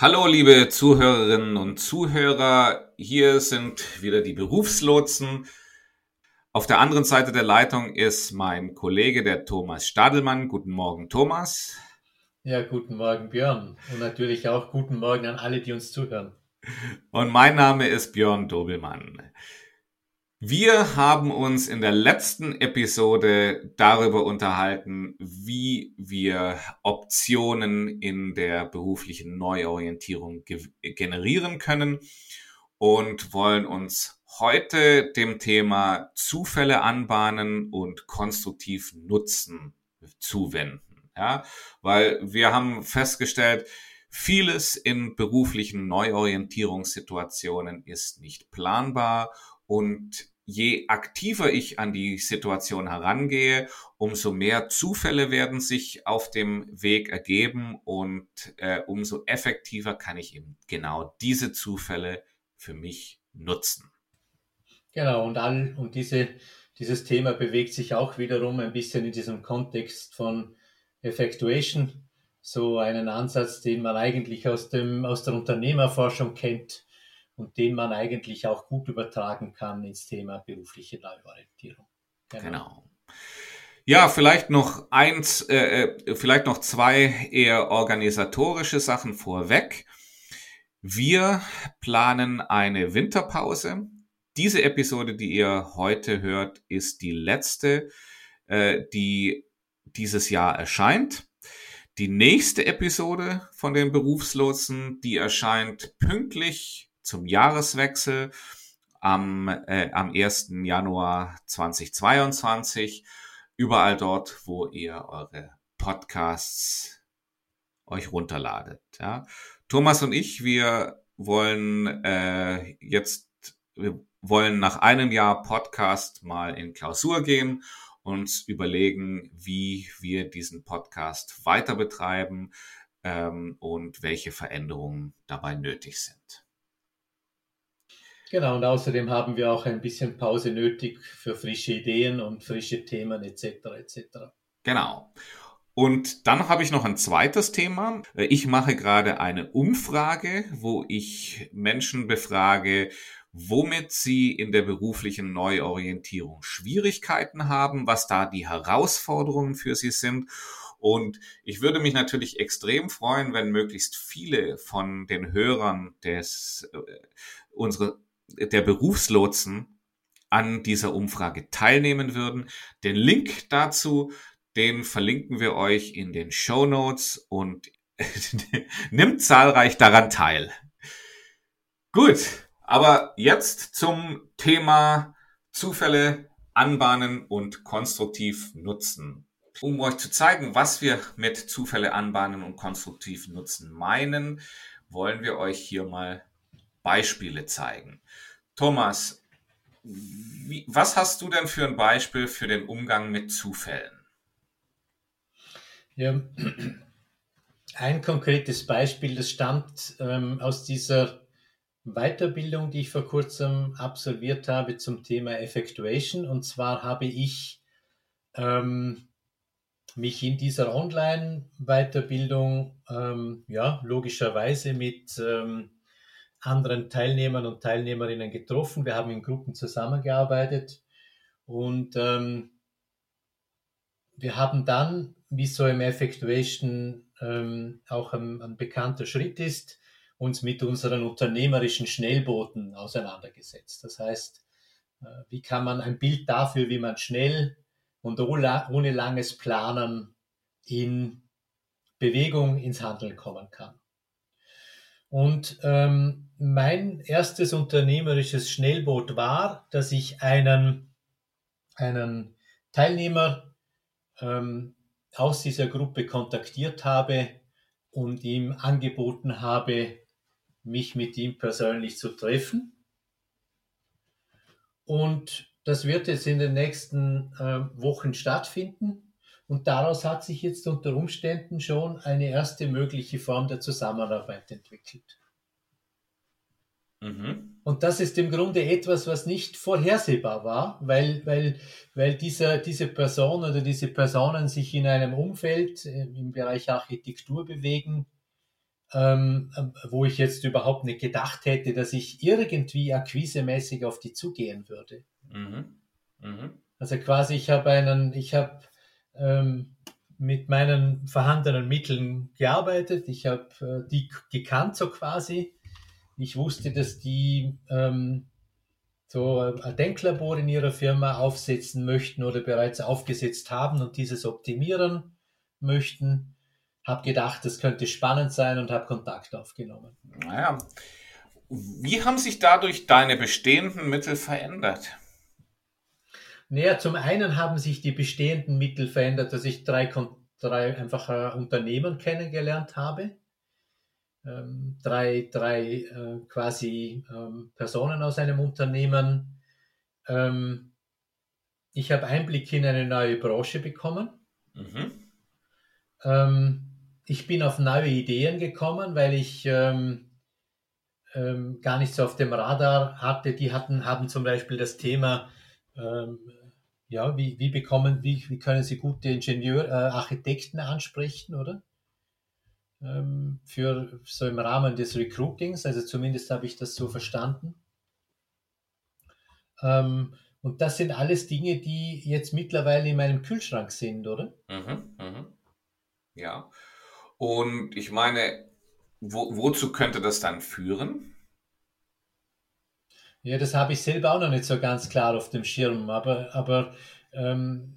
Hallo liebe Zuhörerinnen und Zuhörer, hier sind wieder die Berufslotsen. Auf der anderen Seite der Leitung ist mein Kollege, der Thomas Stadelmann. Guten Morgen, Thomas. Ja, guten Morgen, Björn. Und natürlich auch guten Morgen an alle, die uns zuhören. Und mein Name ist Björn Dobelmann. Wir haben uns in der letzten Episode darüber unterhalten, wie wir Optionen in der beruflichen Neuorientierung ge generieren können und wollen uns heute dem Thema Zufälle anbahnen und konstruktiv nutzen zuwenden. Ja, weil wir haben festgestellt, vieles in beruflichen Neuorientierungssituationen ist nicht planbar und je aktiver ich an die Situation herangehe, umso mehr Zufälle werden sich auf dem Weg ergeben und äh, umso effektiver kann ich eben genau diese Zufälle für mich nutzen. Genau, und, all, und diese, dieses Thema bewegt sich auch wiederum ein bisschen in diesem Kontext von Effectuation, so einen Ansatz, den man eigentlich aus, dem, aus der Unternehmerforschung kennt und den man eigentlich auch gut übertragen kann ins Thema berufliche Neuorientierung. Genau. genau. Ja, vielleicht noch eins, äh, äh, vielleicht noch zwei eher organisatorische Sachen vorweg. Wir planen eine Winterpause. Diese Episode, die ihr heute hört, ist die letzte, äh, die dieses Jahr erscheint. Die nächste Episode von den Berufslotsen, die erscheint pünktlich zum Jahreswechsel am, äh, am 1. Januar 2022. Überall dort, wo ihr eure Podcasts euch runterladet. Ja. Thomas und ich, wir wollen äh, jetzt, wir wollen nach einem Jahr Podcast mal in Klausur gehen uns überlegen, wie wir diesen Podcast weiter betreiben ähm, und welche Veränderungen dabei nötig sind. Genau, und außerdem haben wir auch ein bisschen Pause nötig für frische Ideen und frische Themen etc. etc. Genau. Und dann habe ich noch ein zweites Thema. Ich mache gerade eine Umfrage, wo ich Menschen befrage, womit sie in der beruflichen Neuorientierung Schwierigkeiten haben, was da die Herausforderungen für sie sind. Und ich würde mich natürlich extrem freuen, wenn möglichst viele von den Hörern des, äh, unsere, der Berufslotsen an dieser Umfrage teilnehmen würden. Den Link dazu, den verlinken wir euch in den Show Notes und nimmt zahlreich daran teil. Gut, aber jetzt zum Thema Zufälle anbahnen und konstruktiv nutzen. Um euch zu zeigen, was wir mit Zufälle anbahnen und konstruktiv nutzen meinen, wollen wir euch hier mal Beispiele zeigen. Thomas, wie, was hast du denn für ein Beispiel für den Umgang mit Zufällen? Ja, ein konkretes Beispiel, das stammt ähm, aus dieser Weiterbildung, die ich vor kurzem absolviert habe zum Thema Effectuation. Und zwar habe ich ähm, mich in dieser Online-Weiterbildung ähm, ja, logischerweise mit ähm, anderen Teilnehmern und Teilnehmerinnen getroffen. Wir haben in Gruppen zusammengearbeitet und ähm, wir haben dann, wie so im Effectuation ähm, auch ein, ein bekannter Schritt ist, uns mit unseren unternehmerischen Schnellbooten auseinandergesetzt. Das heißt, äh, wie kann man ein Bild dafür, wie man schnell und ohne langes Planen in Bewegung ins Handeln kommen kann. Und ähm, mein erstes unternehmerisches Schnellboot war, dass ich einen, einen Teilnehmer ähm, aus dieser Gruppe kontaktiert habe und ihm angeboten habe, mich mit ihm persönlich zu treffen. Und das wird jetzt in den nächsten äh, Wochen stattfinden. Und daraus hat sich jetzt unter Umständen schon eine erste mögliche Form der Zusammenarbeit entwickelt. Mhm. Und das ist im Grunde etwas, was nicht vorhersehbar war, weil, weil, weil dieser, diese Person oder diese Personen sich in einem Umfeld äh, im Bereich Architektur bewegen, ähm, wo ich jetzt überhaupt nicht gedacht hätte, dass ich irgendwie akquisemäßig auf die zugehen würde. Mhm. Mhm. Also quasi, ich habe einen, ich habe ähm, mit meinen vorhandenen Mitteln gearbeitet, ich habe äh, die gekannt so quasi. Ich wusste, dass die ähm, so ein Denklabor in ihrer Firma aufsetzen möchten oder bereits aufgesetzt haben und dieses optimieren möchten habe gedacht, das könnte spannend sein und habe Kontakt aufgenommen. Naja, wie haben sich dadurch deine bestehenden Mittel verändert? Naja, zum einen haben sich die bestehenden Mittel verändert, dass ich drei, drei einfach äh, Unternehmen kennengelernt habe. Ähm, drei drei äh, quasi ähm, Personen aus einem Unternehmen. Ähm, ich habe Einblick in eine neue Branche bekommen. Mhm. Ähm, ich bin auf neue Ideen gekommen, weil ich ähm, ähm, gar nicht so auf dem Radar hatte. Die hatten, haben zum Beispiel das Thema, ja, wie, wie bekommen, wie, wie können sie gute Ingenieur, äh, Architekten ansprechen, oder? Ähm, für so im Rahmen des Recruitings, also zumindest habe ich das so verstanden. Ähm, und das sind alles Dinge, die jetzt mittlerweile in meinem Kühlschrank sind, oder? Mhm, mh. Ja. Und ich meine, wo, wozu könnte das dann führen? Ja, das habe ich selber auch noch nicht so ganz klar auf dem Schirm, aber, aber ähm,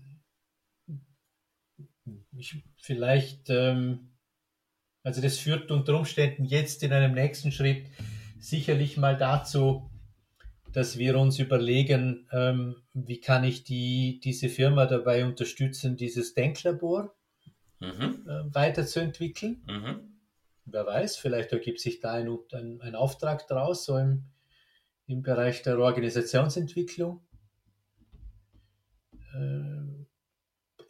ich, vielleicht, ähm, also das führt unter Umständen jetzt in einem nächsten Schritt sicherlich mal dazu, dass wir uns überlegen, ähm, wie kann ich die, diese Firma dabei unterstützen, dieses Denklabor mhm. äh, weiterzuentwickeln. Mhm. Wer weiß, vielleicht ergibt sich da ein, ein, ein Auftrag daraus, so im, im Bereich der Organisationsentwicklung.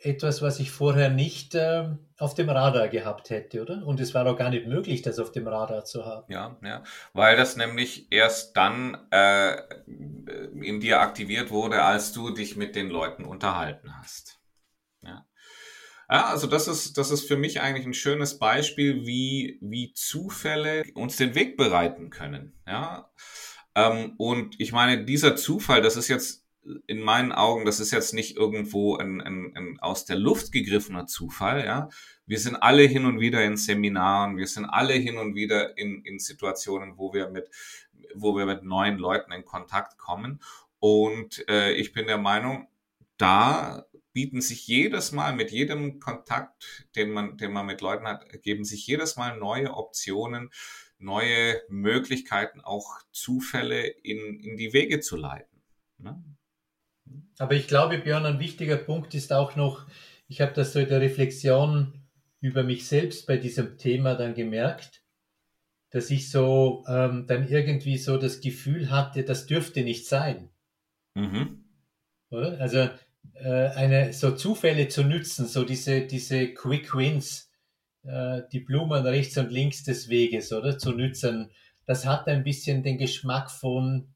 Etwas, was ich vorher nicht äh, auf dem Radar gehabt hätte, oder? Und es war auch gar nicht möglich, das auf dem Radar zu haben. Ja, ja, weil das nämlich erst dann äh, in dir aktiviert wurde, als du dich mit den Leuten unterhalten hast. Ja. Ja, also das ist, das ist für mich eigentlich ein schönes Beispiel, wie, wie Zufälle uns den Weg bereiten können. Ja, ähm, und ich meine, dieser Zufall, das ist jetzt in meinen Augen, das ist jetzt nicht irgendwo ein, ein, ein aus der Luft gegriffener Zufall, ja. Wir sind alle hin und wieder in Seminaren, wir sind alle hin und wieder in, in Situationen, wo wir mit, wo wir mit neuen Leuten in Kontakt kommen. Und äh, ich bin der Meinung, da bieten sich jedes Mal mit jedem Kontakt, den man, den man mit Leuten hat, geben sich jedes Mal neue Optionen, neue Möglichkeiten, auch Zufälle in, in die Wege zu leiten. Ne? Aber ich glaube, Björn, ein wichtiger Punkt ist auch noch, ich habe das so in der Reflexion über mich selbst bei diesem Thema dann gemerkt, dass ich so ähm, dann irgendwie so das Gefühl hatte, das dürfte nicht sein. Mhm. Oder? Also äh, eine, so Zufälle zu nützen, so diese, diese Quick Wins, äh, die Blumen rechts und links des Weges, oder? Zu nützen. Das hat ein bisschen den Geschmack von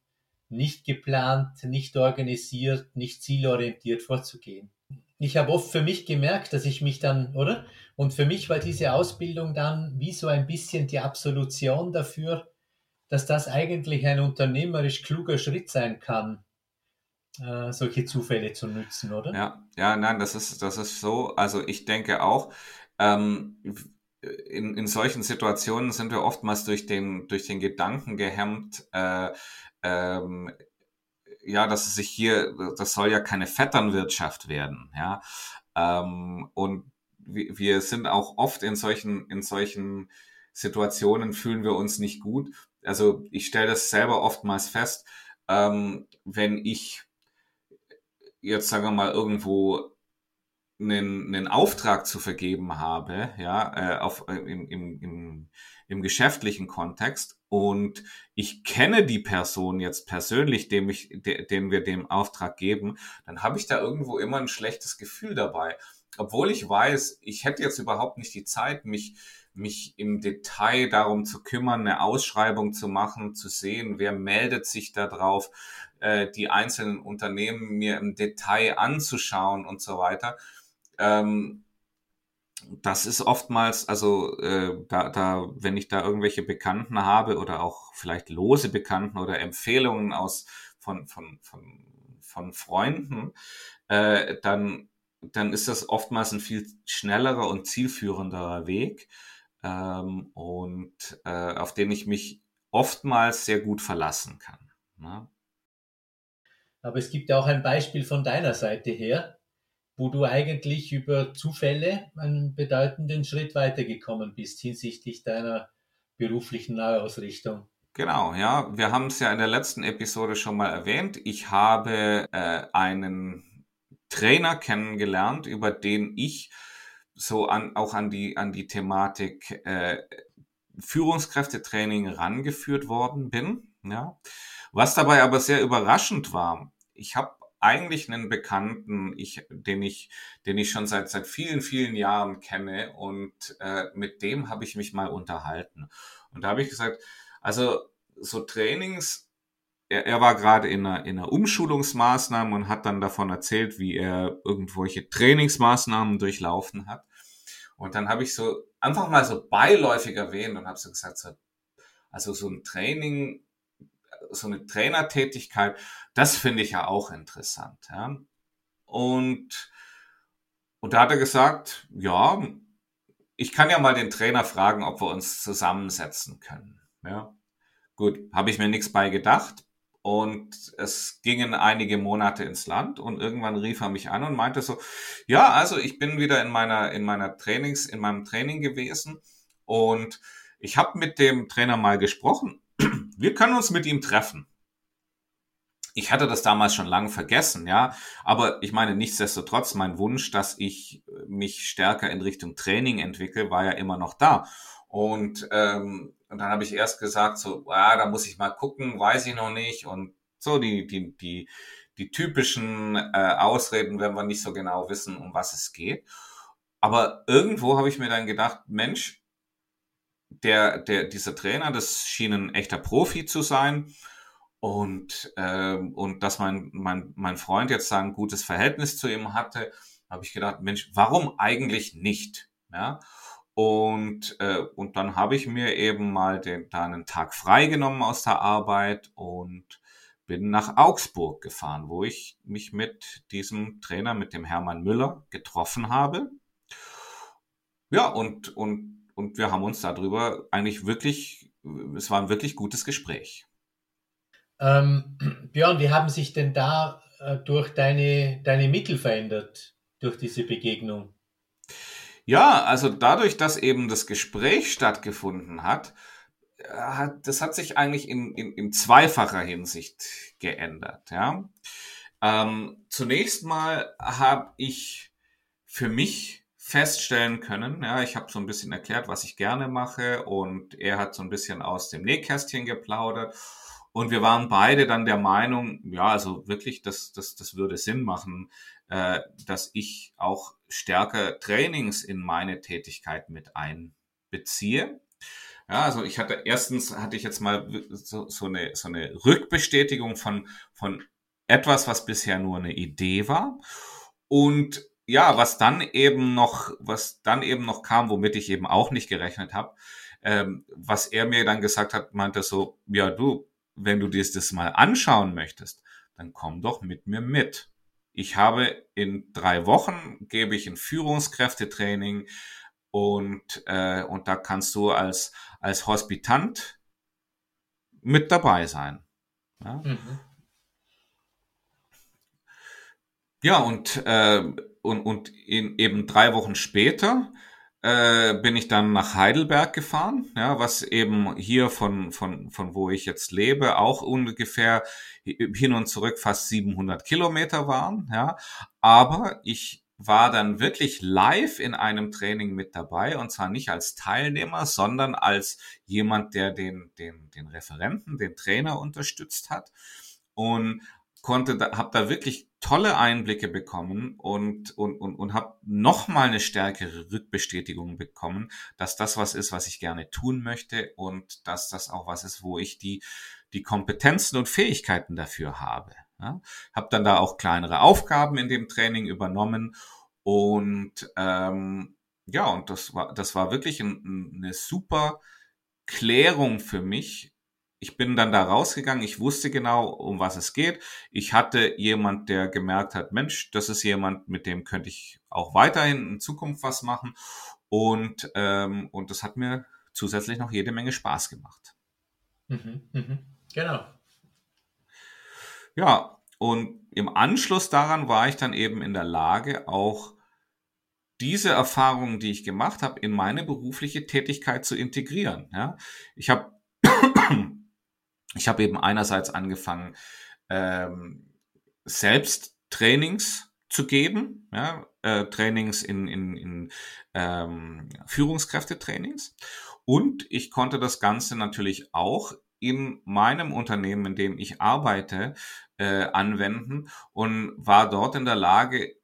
nicht geplant, nicht organisiert, nicht zielorientiert vorzugehen. Ich habe oft für mich gemerkt, dass ich mich dann, oder? Und für mich war diese Ausbildung dann wie so ein bisschen die Absolution dafür, dass das eigentlich ein unternehmerisch kluger Schritt sein kann, äh, solche Zufälle zu nutzen, oder? Ja, ja, nein, das ist, das ist so. Also ich denke auch, ähm, in, in solchen Situationen sind wir oftmals durch den, durch den Gedanken gehemmt, äh, ähm, ja, dass es sich hier, das soll ja keine Vetternwirtschaft werden, ja. Ähm, und wir, sind auch oft in solchen, in solchen Situationen fühlen wir uns nicht gut. Also ich stelle das selber oftmals fest, ähm, wenn ich jetzt sagen wir mal irgendwo einen, einen Auftrag zu vergeben habe, ja, äh, auf, äh, im, im, im, im geschäftlichen Kontext und ich kenne die Person jetzt persönlich, dem ich, de, den wir dem Auftrag geben, dann habe ich da irgendwo immer ein schlechtes Gefühl dabei. Obwohl ich weiß, ich hätte jetzt überhaupt nicht die Zeit, mich, mich im Detail darum zu kümmern, eine Ausschreibung zu machen, zu sehen, wer meldet sich da drauf, äh, die einzelnen Unternehmen mir im Detail anzuschauen und so weiter. Ähm, das ist oftmals, also äh, da, da, wenn ich da irgendwelche Bekannten habe oder auch vielleicht lose Bekannten oder Empfehlungen aus von von von von Freunden, äh, dann dann ist das oftmals ein viel schnellerer und zielführenderer Weg ähm, und äh, auf den ich mich oftmals sehr gut verlassen kann. Ne? Aber es gibt ja auch ein Beispiel von deiner Seite her, wo du eigentlich über Zufälle einen bedeutenden Schritt weitergekommen bist hinsichtlich deiner beruflichen Neuausrichtung. Genau, ja. Wir haben es ja in der letzten Episode schon mal erwähnt. Ich habe äh, einen Trainer kennengelernt, über den ich so an, auch an die, an die Thematik äh, Führungskräftetraining rangeführt worden bin. Ja. Was dabei aber sehr überraschend war, ich habe eigentlich einen Bekannten, ich, den ich, den ich schon seit seit vielen vielen Jahren kenne und äh, mit dem habe ich mich mal unterhalten. Und da habe ich gesagt, also so Trainings, er, er war gerade in einer, in einer Umschulungsmaßnahme und hat dann davon erzählt, wie er irgendwelche Trainingsmaßnahmen durchlaufen hat. Und dann habe ich so einfach mal so beiläufig erwähnt und habe so gesagt, so, also so ein Training so eine Trainertätigkeit, das finde ich ja auch interessant. Ja. Und, und da hat er gesagt, ja, ich kann ja mal den Trainer fragen, ob wir uns zusammensetzen können. Ja. Gut, habe ich mir nichts bei gedacht. Und es gingen einige Monate ins Land und irgendwann rief er mich an und meinte so, ja, also ich bin wieder in meiner, in meiner Trainings, in meinem Training gewesen und ich habe mit dem Trainer mal gesprochen wir können uns mit ihm treffen. Ich hatte das damals schon lange vergessen, ja. Aber ich meine, nichtsdestotrotz, mein Wunsch, dass ich mich stärker in Richtung Training entwickle, war ja immer noch da. Und, ähm, und dann habe ich erst gesagt, so, ja, da muss ich mal gucken, weiß ich noch nicht. Und so die, die, die, die typischen äh, Ausreden, wenn wir nicht so genau wissen, um was es geht. Aber irgendwo habe ich mir dann gedacht, Mensch, der, der, dieser Trainer, das schien ein echter Profi zu sein. Und, äh, und dass mein, mein, mein Freund jetzt ein gutes Verhältnis zu ihm hatte, habe ich gedacht, Mensch, warum eigentlich nicht? Ja? Und, äh, und dann habe ich mir eben mal den, da einen Tag freigenommen aus der Arbeit und bin nach Augsburg gefahren, wo ich mich mit diesem Trainer, mit dem Hermann Müller, getroffen habe. Ja, und, und und wir haben uns darüber eigentlich wirklich, es war ein wirklich gutes Gespräch. Ähm, Björn, wie haben sich denn da äh, durch deine, deine Mittel verändert, durch diese Begegnung? Ja, also dadurch, dass eben das Gespräch stattgefunden hat, hat das hat sich eigentlich in, in, in zweifacher Hinsicht geändert. Ja? Ähm, zunächst mal habe ich für mich feststellen können. Ja, ich habe so ein bisschen erklärt, was ich gerne mache und er hat so ein bisschen aus dem Nähkästchen geplaudert. Und wir waren beide dann der Meinung, ja, also wirklich, das, das, das würde Sinn machen, äh, dass ich auch stärker Trainings in meine Tätigkeit mit einbeziehe. Ja, also ich hatte erstens hatte ich jetzt mal so, so, eine, so eine Rückbestätigung von, von etwas, was bisher nur eine Idee war. Und ja, was dann eben noch, was dann eben noch kam, womit ich eben auch nicht gerechnet habe, ähm, was er mir dann gesagt hat, meinte so, ja du, wenn du dir das mal anschauen möchtest, dann komm doch mit mir mit. Ich habe in drei Wochen gebe ich ein Führungskräftetraining und äh, und da kannst du als als Hospitant mit dabei sein. Ja, mhm. ja und äh, und, und in, eben drei Wochen später äh, bin ich dann nach Heidelberg gefahren, ja, was eben hier von, von, von wo ich jetzt lebe, auch ungefähr hin und zurück fast 700 Kilometer waren, ja. Aber ich war dann wirklich live in einem Training mit dabei und zwar nicht als Teilnehmer, sondern als jemand, der den, den, den Referenten, den Trainer unterstützt hat und konnte, da, habe da wirklich tolle Einblicke bekommen und, und, und, und habe nochmal eine stärkere Rückbestätigung bekommen, dass das was ist, was ich gerne tun möchte und dass das auch was ist, wo ich die, die Kompetenzen und Fähigkeiten dafür habe. Ja, habe dann da auch kleinere Aufgaben in dem Training übernommen und ähm, ja, und das war, das war wirklich ein, eine super Klärung für mich. Ich bin dann da rausgegangen, ich wusste genau, um was es geht. Ich hatte jemand, der gemerkt hat, Mensch, das ist jemand, mit dem könnte ich auch weiterhin in Zukunft was machen. Und, ähm, und das hat mir zusätzlich noch jede Menge Spaß gemacht. Mhm, mhm. Genau. Ja, und im Anschluss daran war ich dann eben in der Lage, auch diese Erfahrungen, die ich gemacht habe, in meine berufliche Tätigkeit zu integrieren. Ja, ich habe ich habe eben einerseits angefangen, ähm, selbst Trainings zu geben, ja, äh, Trainings in, in, in ähm, Führungskräftetrainings. Und ich konnte das Ganze natürlich auch in meinem Unternehmen, in dem ich arbeite, äh, anwenden und war dort in der Lage,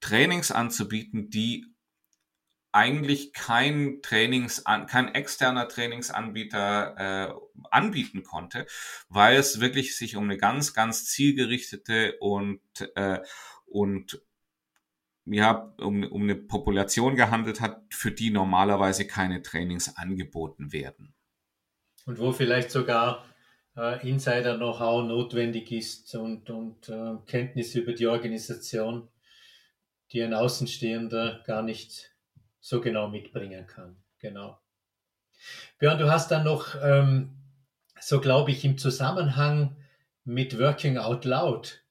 Trainings anzubieten, die eigentlich kein Trainings, kein externer Trainingsanbieter äh, anbieten konnte, weil es wirklich sich um eine ganz, ganz zielgerichtete und äh, und ja, um, um eine Population gehandelt hat, für die normalerweise keine Trainings angeboten werden. Und wo vielleicht sogar äh, Insider-Know-how notwendig ist und, und äh, Kenntnis über die Organisation, die ein Außenstehender gar nicht so genau mitbringen kann. Genau. Björn, du hast dann noch, ähm, so glaube ich, im Zusammenhang mit Working Out Loud,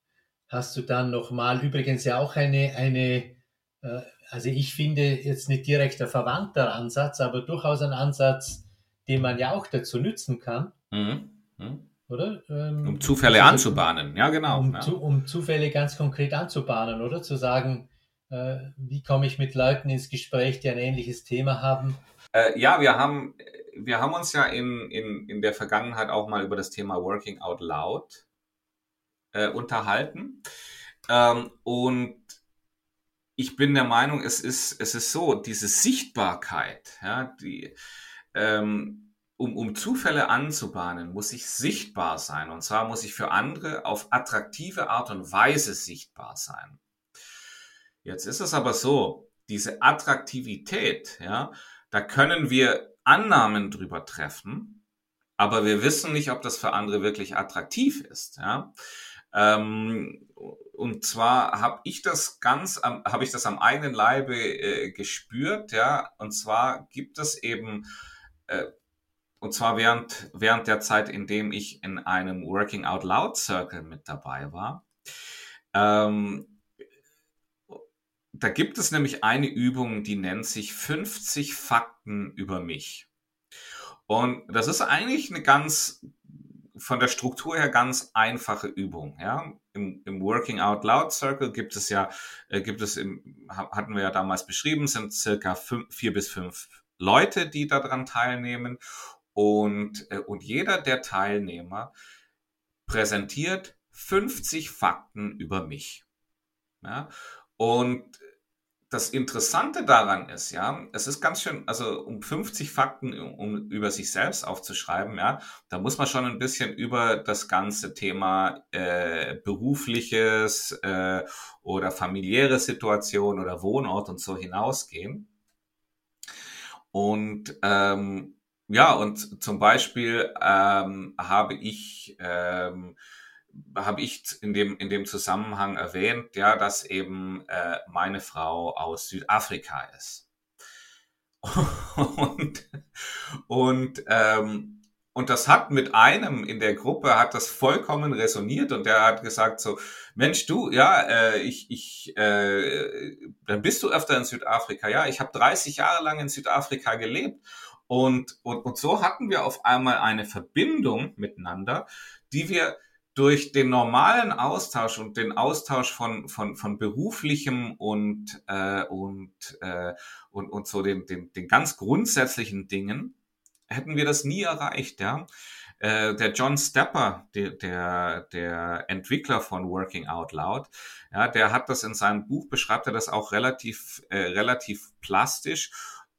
hast du dann nochmal übrigens ja auch eine, eine äh, also ich finde jetzt nicht direkt ein verwandter Ansatz, aber durchaus ein Ansatz, den man ja auch dazu nützen kann. Mhm. Mhm. Oder? Ähm, um Zufälle also, anzubahnen, ja genau. Um, ja. Zu, um, Zufälle ganz konkret anzubahnen, oder? Zu sagen, wie komme ich mit Leuten ins Gespräch, die ein ähnliches Thema haben? Äh, ja, wir haben, wir haben uns ja in, in, in der Vergangenheit auch mal über das Thema Working Out Loud äh, unterhalten. Ähm, und ich bin der Meinung, es ist, es ist so, diese Sichtbarkeit, ja, die, ähm, um, um Zufälle anzubahnen, muss ich sichtbar sein. Und zwar muss ich für andere auf attraktive Art und Weise sichtbar sein. Jetzt ist es aber so, diese Attraktivität, ja, da können wir Annahmen drüber treffen, aber wir wissen nicht, ob das für andere wirklich attraktiv ist, ja. Ähm, und zwar habe ich das ganz, habe ich das am eigenen Leibe äh, gespürt, ja. Und zwar gibt es eben äh, und zwar während, während der Zeit, in dem ich in einem Working Out Loud Circle mit dabei war. Ähm, da gibt es nämlich eine Übung, die nennt sich 50 Fakten über mich. Und das ist eigentlich eine ganz, von der Struktur her ganz einfache Übung. Ja? Im, Im, Working Out Loud Circle gibt es ja, äh, gibt es, im, hatten wir ja damals beschrieben, sind circa fünf, vier bis fünf Leute, die daran teilnehmen. Und, äh, und jeder der Teilnehmer präsentiert 50 Fakten über mich. Ja? Und das Interessante daran ist, ja, es ist ganz schön, also um 50 Fakten um, über sich selbst aufzuschreiben, ja, da muss man schon ein bisschen über das ganze Thema äh, berufliches äh, oder familiäre Situation oder Wohnort und so hinausgehen. Und ähm, ja, und zum Beispiel ähm, habe ich ähm, habe ich in dem in dem Zusammenhang erwähnt, ja, dass eben äh, meine Frau aus Südafrika ist. und und ähm, und das hat mit einem in der Gruppe hat das vollkommen resoniert und der hat gesagt so Mensch du ja äh, ich ich äh, dann bist du öfter in Südafrika ja ich habe 30 Jahre lang in Südafrika gelebt und, und, und so hatten wir auf einmal eine Verbindung miteinander, die wir, durch den normalen Austausch und den Austausch von, von, von beruflichem und, äh, und, äh, und, und so den, den, den ganz grundsätzlichen Dingen hätten wir das nie erreicht, ja. Äh, der John Stepper, der, der, der Entwickler von Working Out Loud, ja, der hat das in seinem Buch, beschreibt er das auch relativ, äh, relativ plastisch,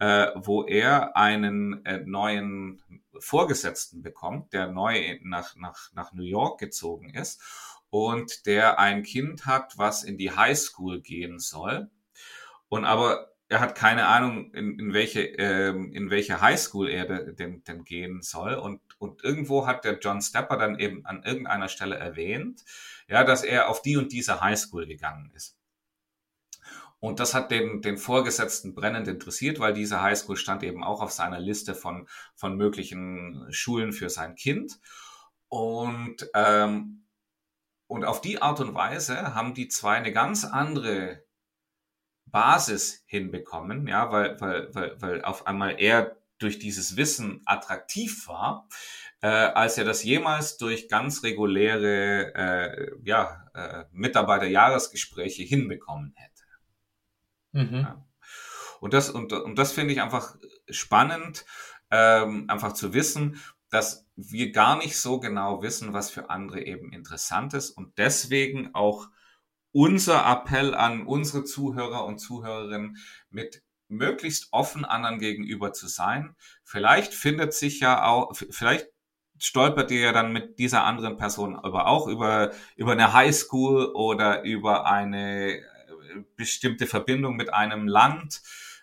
äh, wo er einen äh, neuen Vorgesetzten bekommt, der neu nach, nach, nach New York gezogen ist und der ein Kind hat, was in die High School gehen soll. Und aber er hat keine Ahnung, in, in welche, ähm, in welche Highschool er denn, denn gehen soll. Und, und irgendwo hat der John Stepper dann eben an irgendeiner Stelle erwähnt, ja, dass er auf die und diese Highschool gegangen ist. Und das hat den, den Vorgesetzten brennend interessiert, weil diese Highschool stand eben auch auf seiner Liste von, von möglichen Schulen für sein Kind. Und, ähm, und auf die Art und Weise haben die zwei eine ganz andere Basis hinbekommen, ja, weil, weil, weil, weil auf einmal er durch dieses Wissen attraktiv war, äh, als er das jemals durch ganz reguläre äh, ja, äh, Mitarbeiterjahresgespräche hinbekommen hätte. Mhm. Ja. Und das, und, und das finde ich einfach spannend, ähm, einfach zu wissen, dass wir gar nicht so genau wissen, was für andere eben interessant ist und deswegen auch unser Appell an unsere Zuhörer und Zuhörerinnen, mit möglichst offen anderen gegenüber zu sein. Vielleicht findet sich ja auch, vielleicht stolpert ihr ja dann mit dieser anderen Person aber auch über, über eine Highschool oder über eine bestimmte Verbindung mit einem Land,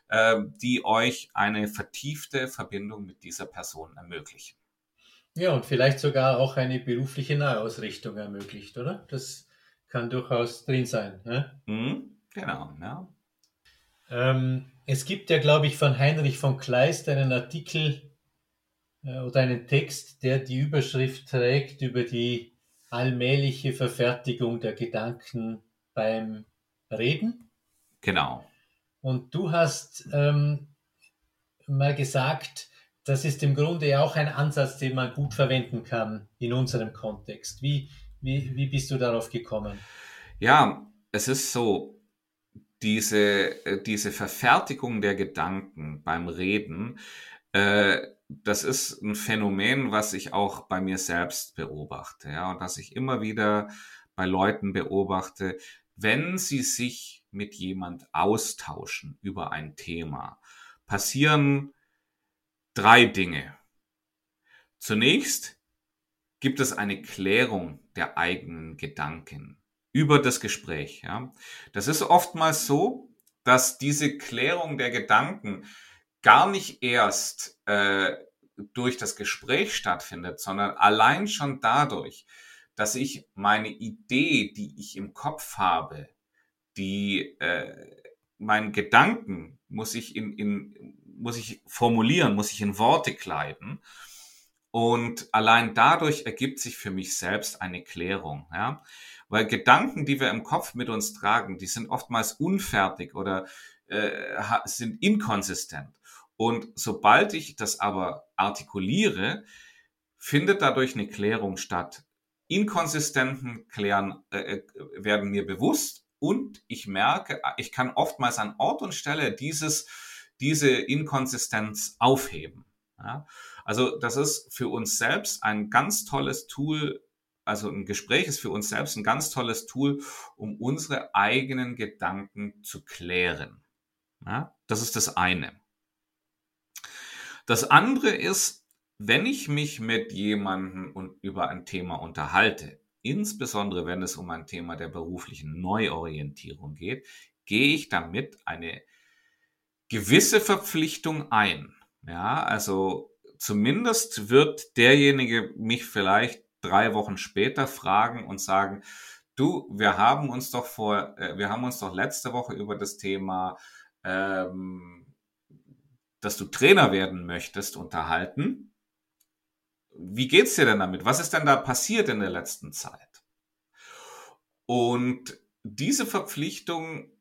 äh, die euch eine vertiefte Verbindung mit dieser Person ermöglichen. Ja, und vielleicht sogar auch eine berufliche Nahausrichtung ermöglicht, oder? Das kann durchaus drin sein. Ne? Mhm, genau, ja. Ähm, es gibt ja, glaube ich, von Heinrich von Kleist einen Artikel äh, oder einen Text, der die Überschrift trägt über die allmähliche Verfertigung der Gedanken beim Reden. Genau. Und du hast ähm, mal gesagt, das ist im Grunde auch ein Ansatz, den man gut verwenden kann in unserem Kontext. Wie, wie, wie bist du darauf gekommen? Ja, es ist so, diese, äh, diese Verfertigung der Gedanken beim Reden, äh, das ist ein Phänomen, was ich auch bei mir selbst beobachte, ja, und dass ich immer wieder bei Leuten beobachte, wenn sie sich mit jemand austauschen über ein Thema, passieren drei Dinge. Zunächst gibt es eine Klärung der eigenen Gedanken über das Gespräch. Ja. Das ist oftmals so, dass diese Klärung der Gedanken gar nicht erst äh, durch das Gespräch stattfindet, sondern allein schon dadurch, dass ich meine Idee, die ich im Kopf habe, die äh, meinen Gedanken muss ich in, in muss ich formulieren, muss ich in Worte kleiden und allein dadurch ergibt sich für mich selbst eine Klärung, ja. Weil Gedanken, die wir im Kopf mit uns tragen, die sind oftmals unfertig oder äh, sind inkonsistent. Und sobald ich das aber artikuliere, findet dadurch eine Klärung statt. Inkonsistenten klären, äh, äh werden mir bewusst und ich merke, ich kann oftmals an Ort und Stelle dieses, diese Inkonsistenz aufheben. Ja? Also das ist für uns selbst ein ganz tolles Tool. Also ein Gespräch ist für uns selbst ein ganz tolles Tool, um unsere eigenen Gedanken zu klären. Ja, das ist das eine. Das andere ist, wenn ich mich mit jemandem und über ein Thema unterhalte, insbesondere wenn es um ein Thema der beruflichen Neuorientierung geht, gehe ich damit eine gewisse Verpflichtung ein. Ja, also zumindest wird derjenige mich vielleicht drei Wochen später fragen und sagen, du, wir haben uns doch vor, äh, wir haben uns doch letzte Woche über das Thema, ähm, dass du Trainer werden möchtest, unterhalten. Wie geht's dir denn damit? Was ist denn da passiert in der letzten Zeit? Und diese Verpflichtung,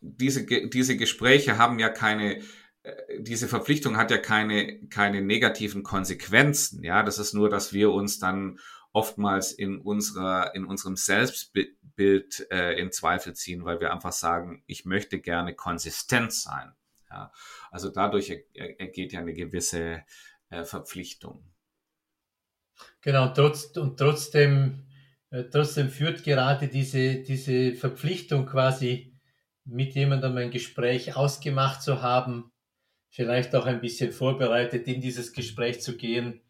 diese, diese Gespräche haben ja keine äh, diese Verpflichtung hat ja keine, keine negativen Konsequenzen. Ja, das ist nur, dass wir uns dann oftmals in unserer, in unserem Selbstbild äh, in Zweifel ziehen, weil wir einfach sagen, ich möchte gerne konsistent sein. Ja, also dadurch ergeht ja eine gewisse äh, Verpflichtung. Genau, trotz, und trotzdem, äh, trotzdem führt gerade diese, diese Verpflichtung quasi mit jemandem ein Gespräch ausgemacht zu haben, vielleicht auch ein bisschen vorbereitet in dieses Gespräch zu gehen,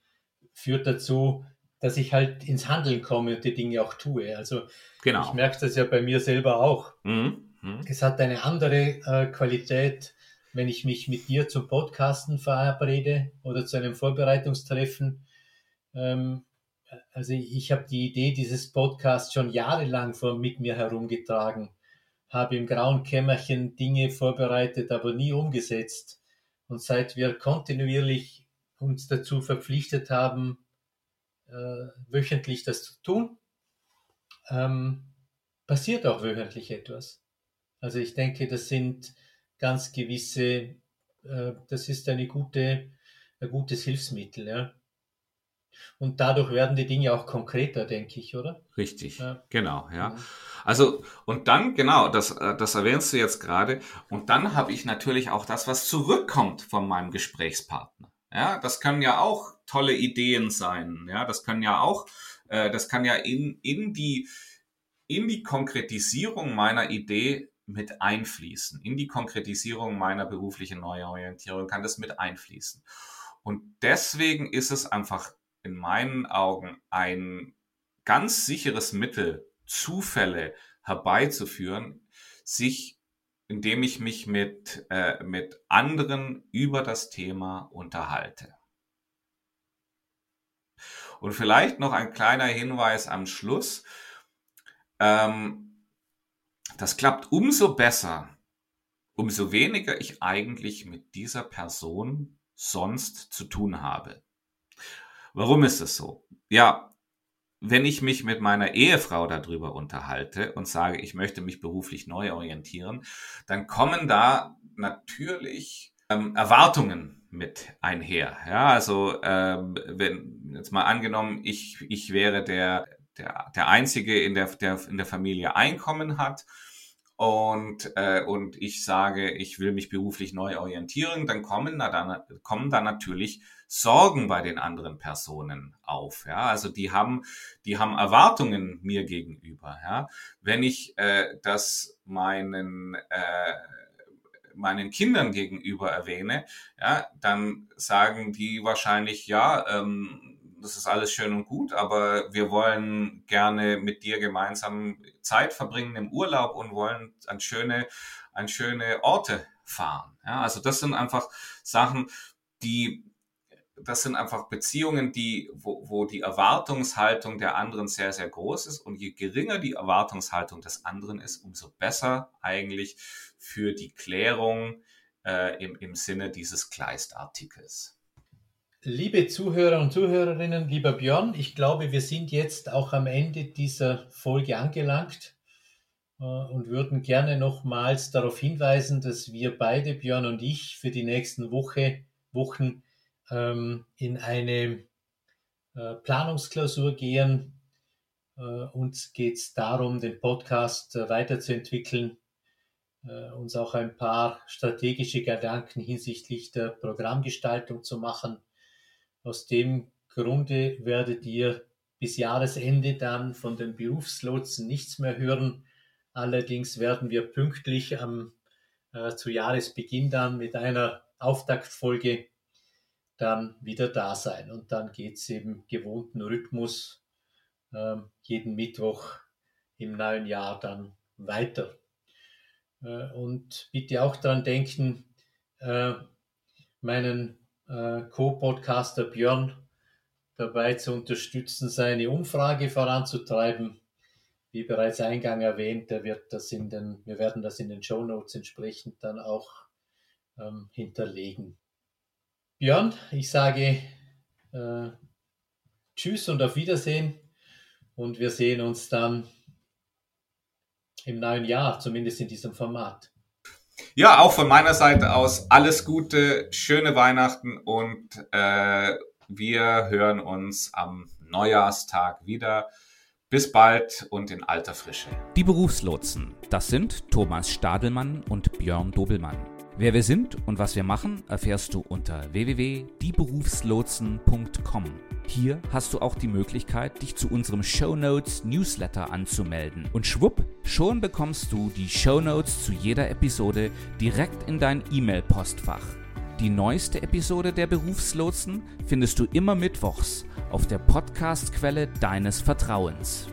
führt dazu, dass ich halt ins Handeln komme und die Dinge auch tue. Also genau. ich merke das ja bei mir selber auch. Mhm. Mhm. Es hat eine andere äh, Qualität, wenn ich mich mit dir zum Podcasten verabrede oder zu einem Vorbereitungstreffen. Ähm, also ich habe die Idee dieses Podcasts schon jahrelang vor, mit mir herumgetragen, habe im grauen Kämmerchen Dinge vorbereitet, aber nie umgesetzt. Und seit wir kontinuierlich uns dazu verpflichtet haben, äh, wöchentlich das zu tun, ähm, passiert auch wöchentlich etwas. Also ich denke, das sind ganz gewisse, äh, das ist eine gute, ein gutes Hilfsmittel, ja. Und dadurch werden die Dinge auch konkreter, denke ich, oder? Richtig, ja. genau, ja. Mhm. Also, und dann, genau, das, äh, das erwähnst du jetzt gerade, und dann habe ich natürlich auch das, was zurückkommt von meinem Gesprächspartner. Ja, das können ja auch tolle Ideen sein. Ja, das können ja auch, äh, das kann ja in, in die, in die Konkretisierung meiner Idee mit einfließen. In die Konkretisierung meiner beruflichen Neuorientierung kann das mit einfließen. Und deswegen ist es einfach in meinen Augen ein ganz sicheres Mittel, Zufälle herbeizuführen, sich, indem ich mich mit, äh, mit anderen über das Thema unterhalte. Und vielleicht noch ein kleiner Hinweis am Schluss. Ähm, das klappt umso besser, umso weniger ich eigentlich mit dieser Person sonst zu tun habe. Warum ist es so? Ja, wenn ich mich mit meiner Ehefrau darüber unterhalte und sage, ich möchte mich beruflich neu orientieren, dann kommen da natürlich ähm, Erwartungen mit einher. Ja, also ähm, wenn jetzt mal angenommen, ich, ich wäre der, der, der Einzige in der, der in der Familie Einkommen hat und, äh, und ich sage, ich will mich beruflich neu orientieren, dann kommen da, dann, kommen da natürlich Sorgen bei den anderen Personen auf. Ja, also die haben, die haben Erwartungen mir gegenüber. Ja, wenn ich äh, das meinen äh, meinen Kindern gegenüber erwähne, ja, dann sagen die wahrscheinlich, ja, ähm, das ist alles schön und gut, aber wir wollen gerne mit dir gemeinsam Zeit verbringen im Urlaub und wollen an schöne, an schöne Orte fahren. Ja, also das sind einfach Sachen, die das sind einfach Beziehungen, die, wo, wo die Erwartungshaltung der anderen sehr, sehr groß ist. Und je geringer die Erwartungshaltung des anderen ist, umso besser eigentlich für die Klärung äh, im, im Sinne dieses Kleist-Artikels. Liebe Zuhörer und Zuhörerinnen, lieber Björn, ich glaube, wir sind jetzt auch am Ende dieser Folge angelangt äh, und würden gerne nochmals darauf hinweisen, dass wir beide, Björn und ich, für die nächsten Woche, Wochen ähm, in eine äh, Planungsklausur gehen. Äh, uns geht es darum, den Podcast äh, weiterzuentwickeln, äh, uns auch ein paar strategische Gedanken hinsichtlich der Programmgestaltung zu machen. Aus dem Grunde werdet ihr bis Jahresende dann von den Berufslotsen nichts mehr hören. Allerdings werden wir pünktlich am, äh, zu Jahresbeginn dann mit einer Auftaktfolge dann wieder da sein. Und dann geht es im gewohnten Rhythmus äh, jeden Mittwoch im neuen Jahr dann weiter. Äh, und bitte auch daran denken, äh, meinen äh, Co-Podcaster Björn dabei zu unterstützen, seine Umfrage voranzutreiben. Wie bereits eingang erwähnt, der wird das in den, wir werden das in den Show Notes entsprechend dann auch ähm, hinterlegen. Björn, ich sage äh, Tschüss und auf Wiedersehen und wir sehen uns dann im neuen Jahr, zumindest in diesem Format. Ja, auch von meiner Seite aus alles Gute, schöne Weihnachten und äh, wir hören uns am Neujahrstag wieder. Bis bald und in alter Frische. Die Berufslotsen, das sind Thomas Stadelmann und Björn Dobelmann. Wer wir sind und was wir machen, erfährst du unter www.dieberufslotsen.com. Hier hast du auch die Möglichkeit, dich zu unserem Shownotes Newsletter anzumelden. Und schwupp, schon bekommst du die Shownotes zu jeder Episode direkt in dein E-Mail-Postfach. Die neueste Episode der Berufslotsen findest du immer mittwochs auf der Podcast-Quelle deines Vertrauens.